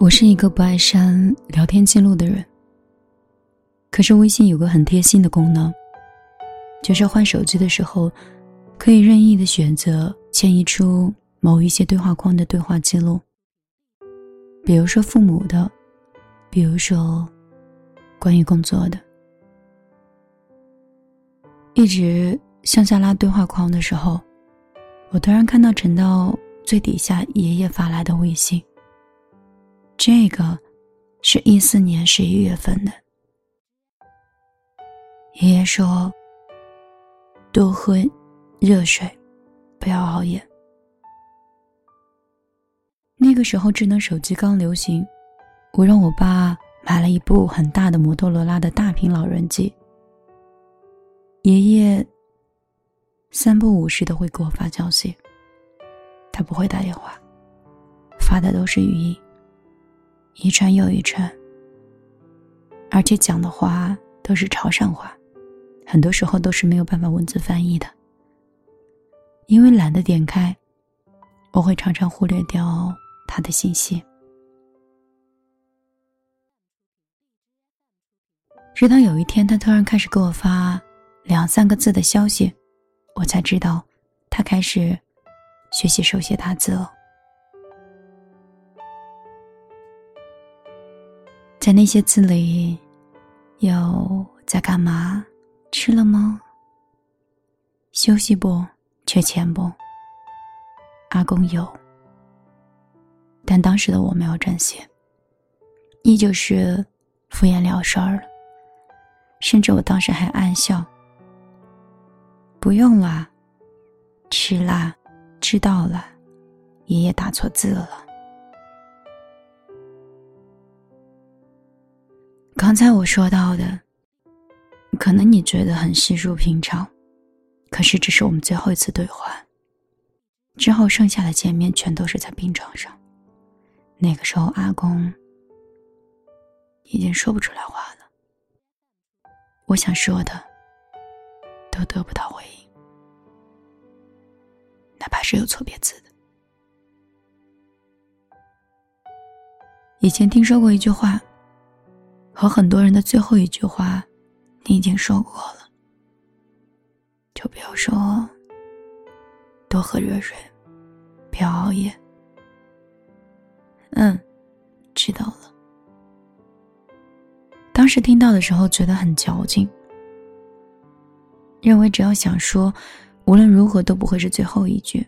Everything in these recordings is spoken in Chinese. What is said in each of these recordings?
我是一个不爱删聊天记录的人，可是微信有个很贴心的功能，就是换手机的时候，可以任意的选择迁移出某一些对话框的对话记录，比如说父母的，比如说关于工作的。一直向下拉对话框的时候，我突然看到陈到最底下爷爷发来的微信。这个是一四年十一月份的。爷爷说：“多喝热水，不要熬夜。”那个时候智能手机刚流行，我让我爸买了一部很大的摩托罗拉的大屏老人机。爷爷三不五时的会给我发消息，他不会打电话，发的都是语音。一串又一串，而且讲的话都是潮汕话，很多时候都是没有办法文字翻译的。因为懒得点开，我会常常忽略掉他的信息。直到有一天，他突然开始给我发两三个字的消息，我才知道他开始学习手写打字了。那些字里，有在干嘛？吃了吗？休息不？缺钱不？阿公有，但当时的我没有珍惜，依旧是敷衍了事儿了。甚至我当时还暗笑：“不用了，吃啦，知道了，爷爷打错字了。”刚才我说到的，可能你觉得很稀疏平常，可是这是我们最后一次对话。之后剩下的见面全都是在病床上。那个时候，阿公已经说不出来话了。我想说的，都得不到回应，哪怕是有错别字的。以前听说过一句话。和很多人的最后一句话，你已经说过了。就比如说，多喝热水，不要熬夜。嗯，知道了。当时听到的时候觉得很矫情，认为只要想说，无论如何都不会是最后一句。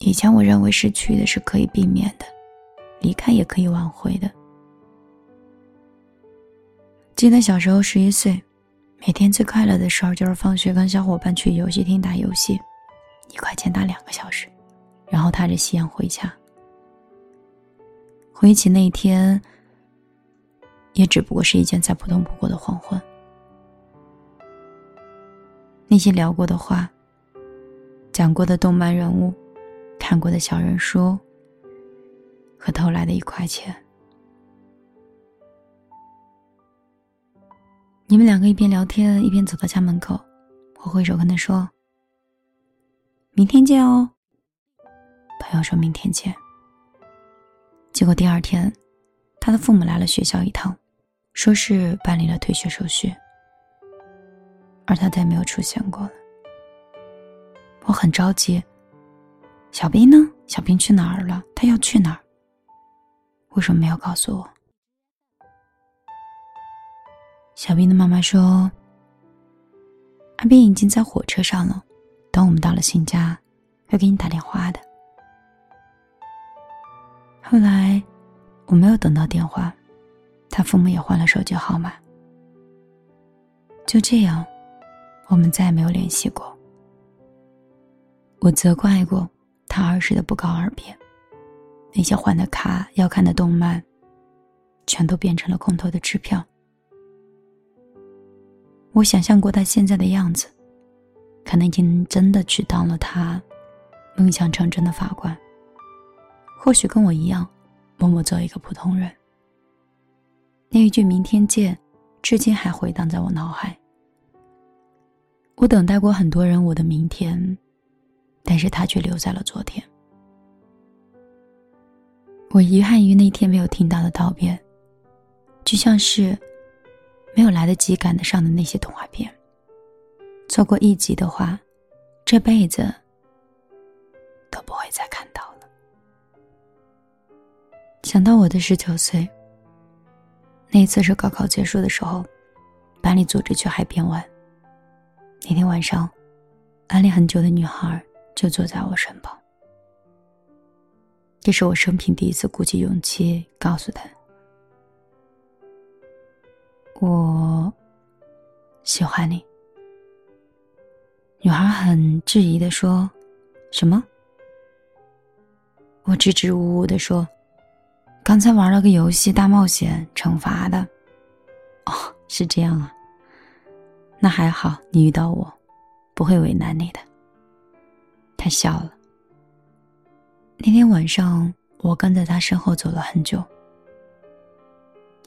以前我认为失去的是可以避免的，离开也可以挽回的。记得小时候十一岁，每天最快乐的事儿就是放学跟小伙伴去游戏厅打游戏，一块钱打两个小时，然后踏着夕阳回家。回忆起那一天，也只不过是一件再普通不过的黄昏。那些聊过的话，讲过的动漫人物，看过的小人书，和偷来的一块钱。你们两个一边聊天一边走到家门口，我挥手跟他说：“明天见哦。”朋友说明天见。结果第二天，他的父母来了学校一趟，说是办理了退学手续，而他再没有出现过了。我很着急。小兵呢？小兵去哪儿了？他要去哪儿？为什么没有告诉我？小兵的妈妈说：“阿斌已经在火车上了，等我们到了新家，会给你打电话的。”后来我没有等到电话，他父母也换了手机号码。就这样，我们再也没有联系过。我责怪过他儿时的不告而别，那些换的卡、要看的动漫，全都变成了空头的支票。我想象过他现在的样子，可能已经真的去当了他梦想成真的法官。或许跟我一样，默默做一个普通人。那一句“明天见”，至今还回荡在我脑海。我等待过很多人我的明天，但是他却留在了昨天。我遗憾于那天没有听到的道别，就像是没有来得及赶得上的那些动画片。错过一集的话，这辈子都不会再看到了。想到我的十九岁，那一次是高考结束的时候，班里组织去海边玩。那天晚上，暗恋很久的女孩就坐在我身旁。这是我生平第一次鼓起勇气告诉她：“我喜欢你。”女孩很质疑的说：“什么？”我支支吾吾的说：“刚才玩了个游戏大冒险，惩罚的。”哦，是这样啊。那还好，你遇到我，不会为难你的。他笑了。那天晚上，我跟在他身后走了很久，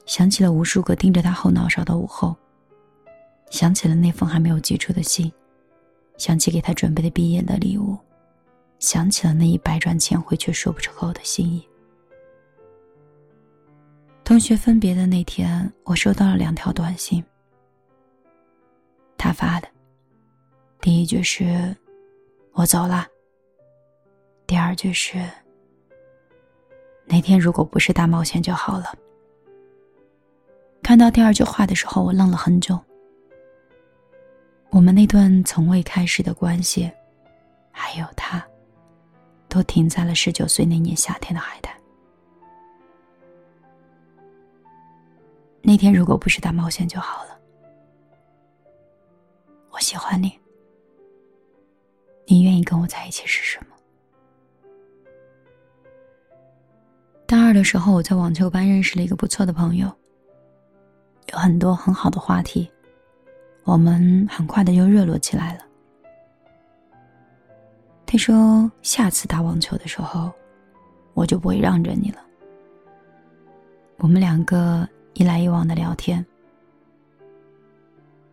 想起了无数个盯着他后脑勺的午后，想起了那封还没有寄出的信，想起给他准备的毕业的礼物，想起了那一百转千回却说不出口的心意。同学分别的那天，我收到了两条短信，他发的，第一句是“我走了”。第二句是：“那天如果不是大冒险就好了。”看到第二句话的时候，我愣了很久。我们那段从未开始的关系，还有他，都停在了十九岁那年夏天的海滩。那天如果不是大冒险就好了。我喜欢你，你愿意跟我在一起是什么？大二的时候，我在网球班认识了一个不错的朋友，有很多很好的话题，我们很快的就热络起来了。他说：“下次打网球的时候，我就不会让着你了。”我们两个一来一往的聊天，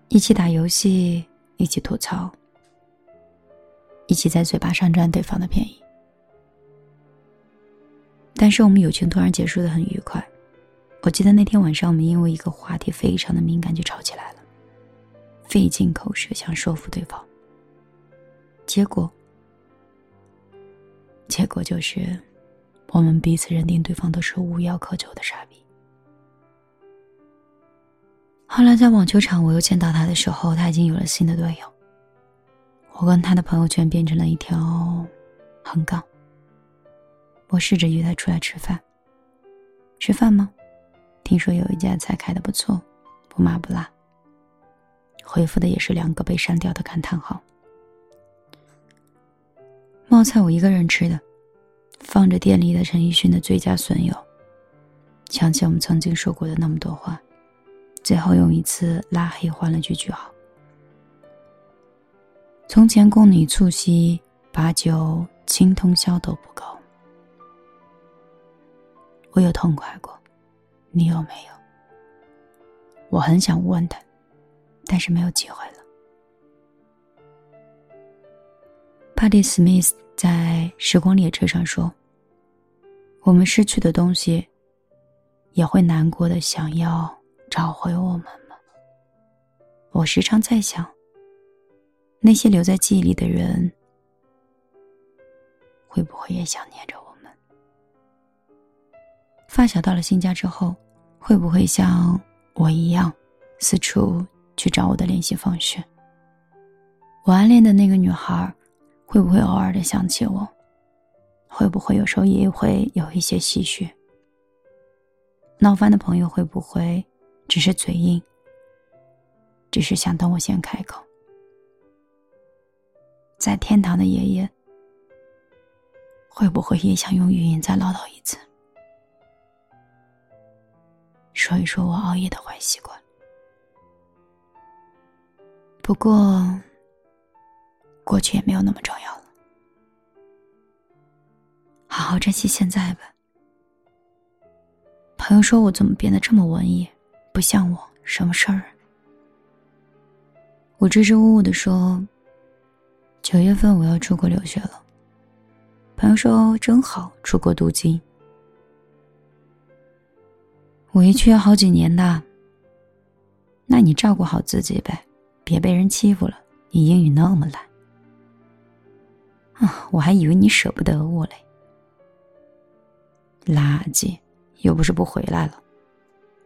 一起打游戏，一起吐槽，一起在嘴巴上占对方的便宜。但是我们友情突然结束的很愉快。我记得那天晚上，我们因为一个话题非常的敏感就吵起来了，费尽口舌想说服对方。结果，结果就是，我们彼此认定对方都是无药可救的傻逼。后来在网球场，我又见到他的时候，他已经有了新的队友。我跟他的朋友圈变成了一条横杠。我试着约他出来吃饭。吃饭吗？听说有一家菜开的不错，不麻不辣。回复的也是两个被删掉的感叹号。冒菜我一个人吃的，放着店里的陈奕迅的《最佳损友》，想起我们曾经说过的那么多话，最后用一次拉黑换了句句号。从前共你促膝把酒倾通宵都不够。我有痛快过，你有没有？我很想问他，但是没有机会了。帕蒂·史密斯在《时光列车》上说：“我们失去的东西，也会难过的想要找回我们吗？”我时常在想，那些留在记忆里的人，会不会也想念着？发小到了新家之后，会不会像我一样，四处去找我的联系方式？我暗恋的那个女孩，会不会偶尔的想起我？会不会有时候也会有一些唏嘘？闹翻的朋友会不会只是嘴硬？只是想等我先开口？在天堂的爷爷，会不会也想用语音再唠叨一次？说一说我熬夜的坏习惯。不过，过去也没有那么重要了。好好珍惜现在吧。朋友说我怎么变得这么文艺，不像我，什么事儿？我支支吾吾的说：“九月份我要出国留学了。”朋友说：“真好，出国镀金。”委屈要好几年的。那你照顾好自己呗，别被人欺负了。你英语那么烂，啊，我还以为你舍不得我嘞。垃圾，又不是不回来了，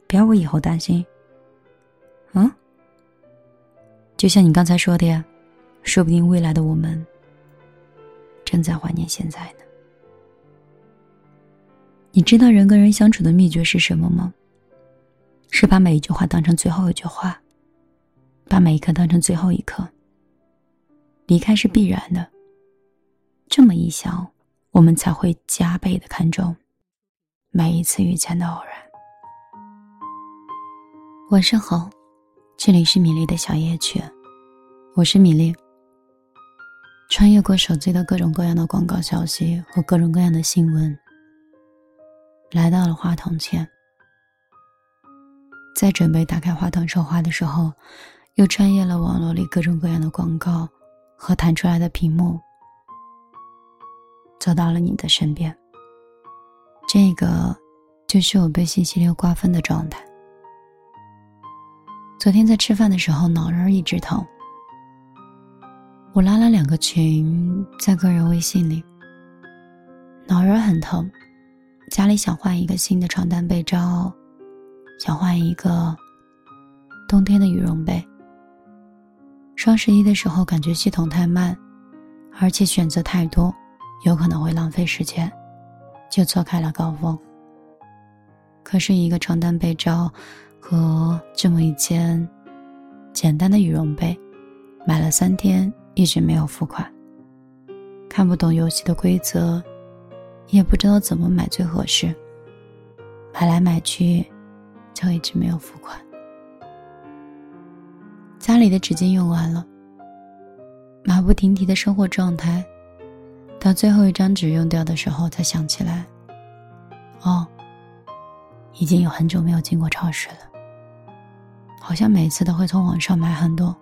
别让我以后担心。嗯，就像你刚才说的呀，说不定未来的我们正在怀念现在呢。你知道人跟人相处的秘诀是什么吗？是把每一句话当成最后一句话，把每一刻当成最后一刻。离开是必然的。这么一想，我们才会加倍的看重每一次遇见的偶然。晚上好，这里是米粒的小夜曲，我是米粒。穿越过手机的各种各样的广告消息和各种各样的新闻，来到了话筒前。在准备打开话筒说话的时候，又穿越了网络里各种各样的广告和弹出来的屏幕，走到了你的身边。这个就是我被信息流瓜分的状态。昨天在吃饭的时候，脑仁一直疼。我拉了两个群，在个人微信里，脑仁很疼，家里想换一个新的床单被罩。想换一个冬天的羽绒被。双十一的时候，感觉系统太慢，而且选择太多，有可能会浪费时间，就错开了高峰。可是，一个床单被罩和这么一件简单的羽绒被，买了三天，一直没有付款。看不懂游戏的规则，也不知道怎么买最合适，买来买去。就一直没有付款。家里的纸巾用完了，马不停蹄的生活状态，到最后一张纸用掉的时候，才想起来，哦，已经有很久没有进过超市了。好像每次都会从网上买很多，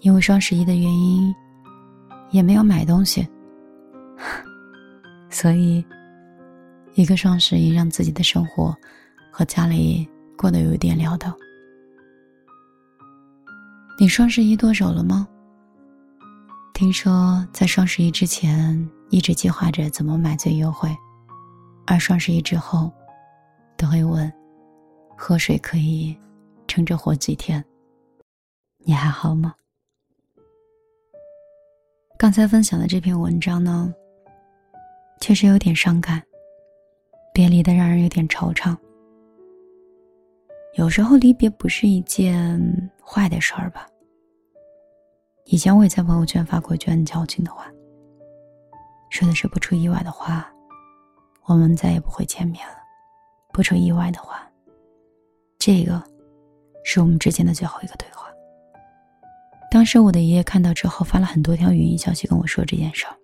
因为双十一的原因，也没有买东西，所以，一个双十一让自己的生活。和家里过得有点潦倒。你双十一剁手了吗？听说在双十一之前一直计划着怎么买最优惠，而双十一之后，都会问：喝水可以撑着活几天？你还好吗？刚才分享的这篇文章呢，确实有点伤感，别离的让人有点惆怅。有时候离别不是一件坏的事儿吧。以前我也在朋友圈发过一句很矫情的话，说的是不出意外的话，我们再也不会见面了。不出意外的话，这个是我们之间的最后一个对话。当时我的爷爷看到之后发了很多条语音消息跟我说这件事儿。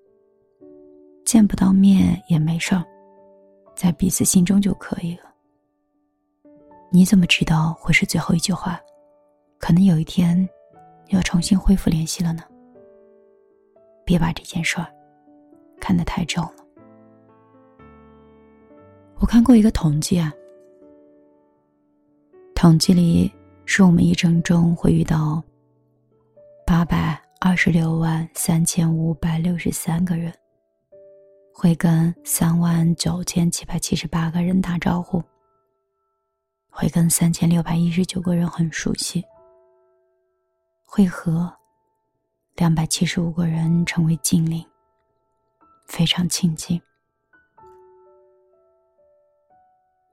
见不到面也没事儿，在彼此心中就可以了。你怎么知道会是最后一句话？可能有一天，要重新恢复联系了呢。别把这件事儿看得太重了。我看过一个统计啊，统计里是我们一生中会遇到八百二十六万三千五百六十三个人，会跟三万九千七百七十八个人打招呼。会跟三千六百一十九个人很熟悉，会和两百七十五个人成为近邻，非常亲近。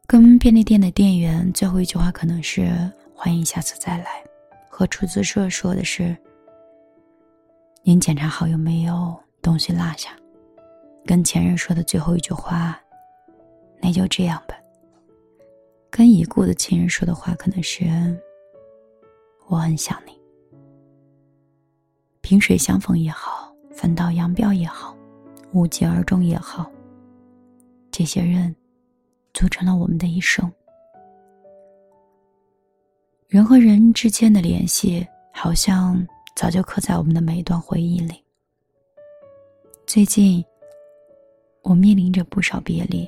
跟便利店的店员最后一句话可能是“欢迎下次再来”，和出租车说的是“您检查好有没有东西落下”，跟前任说的最后一句话，那就这样吧。跟已故的亲人说的话，可能是“我很想你”。萍水相逢也好，分道扬镳也好，无疾而终也好，这些人组成了我们的一生。人和人之间的联系，好像早就刻在我们的每一段回忆里。最近，我面临着不少别离。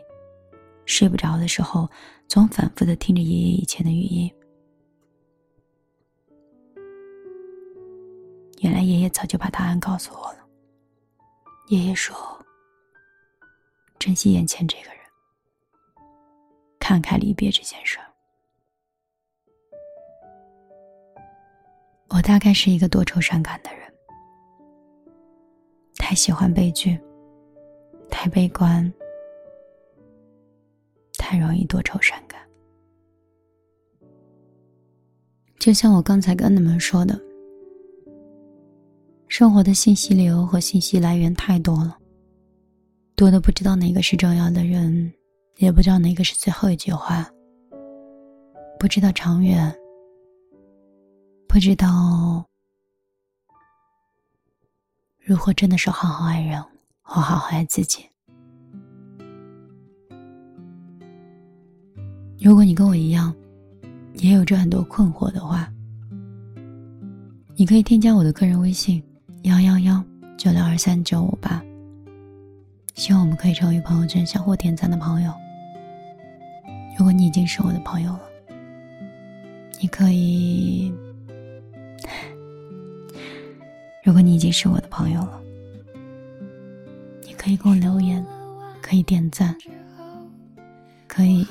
睡不着的时候，总反复的听着爷爷以前的语音。原来爷爷早就把答案告诉我了。爷爷说：“珍惜眼前这个人，看开离别这件事儿。”我大概是一个多愁善感的人，太喜欢悲剧，太悲观。太容易多愁善感，就像我刚才跟你们说的，生活的信息流和信息来源太多了，多的不知道哪个是重要的人，也不知道哪个是最后一句话，不知道长远，不知道如何真的是好好爱人，或好好爱自己。如果你跟我一样，也有着很多困惑的话，你可以添加我的个人微信：幺幺幺九六二三九五八。希望我们可以成为朋友圈相互点赞的朋友。如果你已经是我的朋友了，你可以；如果你已经是我的朋友了，可以给我留言，可以点赞，可以。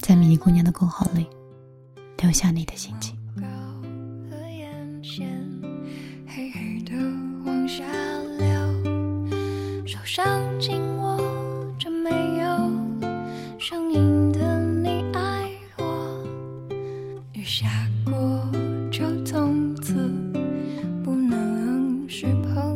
在迷姑娘的公号里留下你的心情下过就从此不能是朋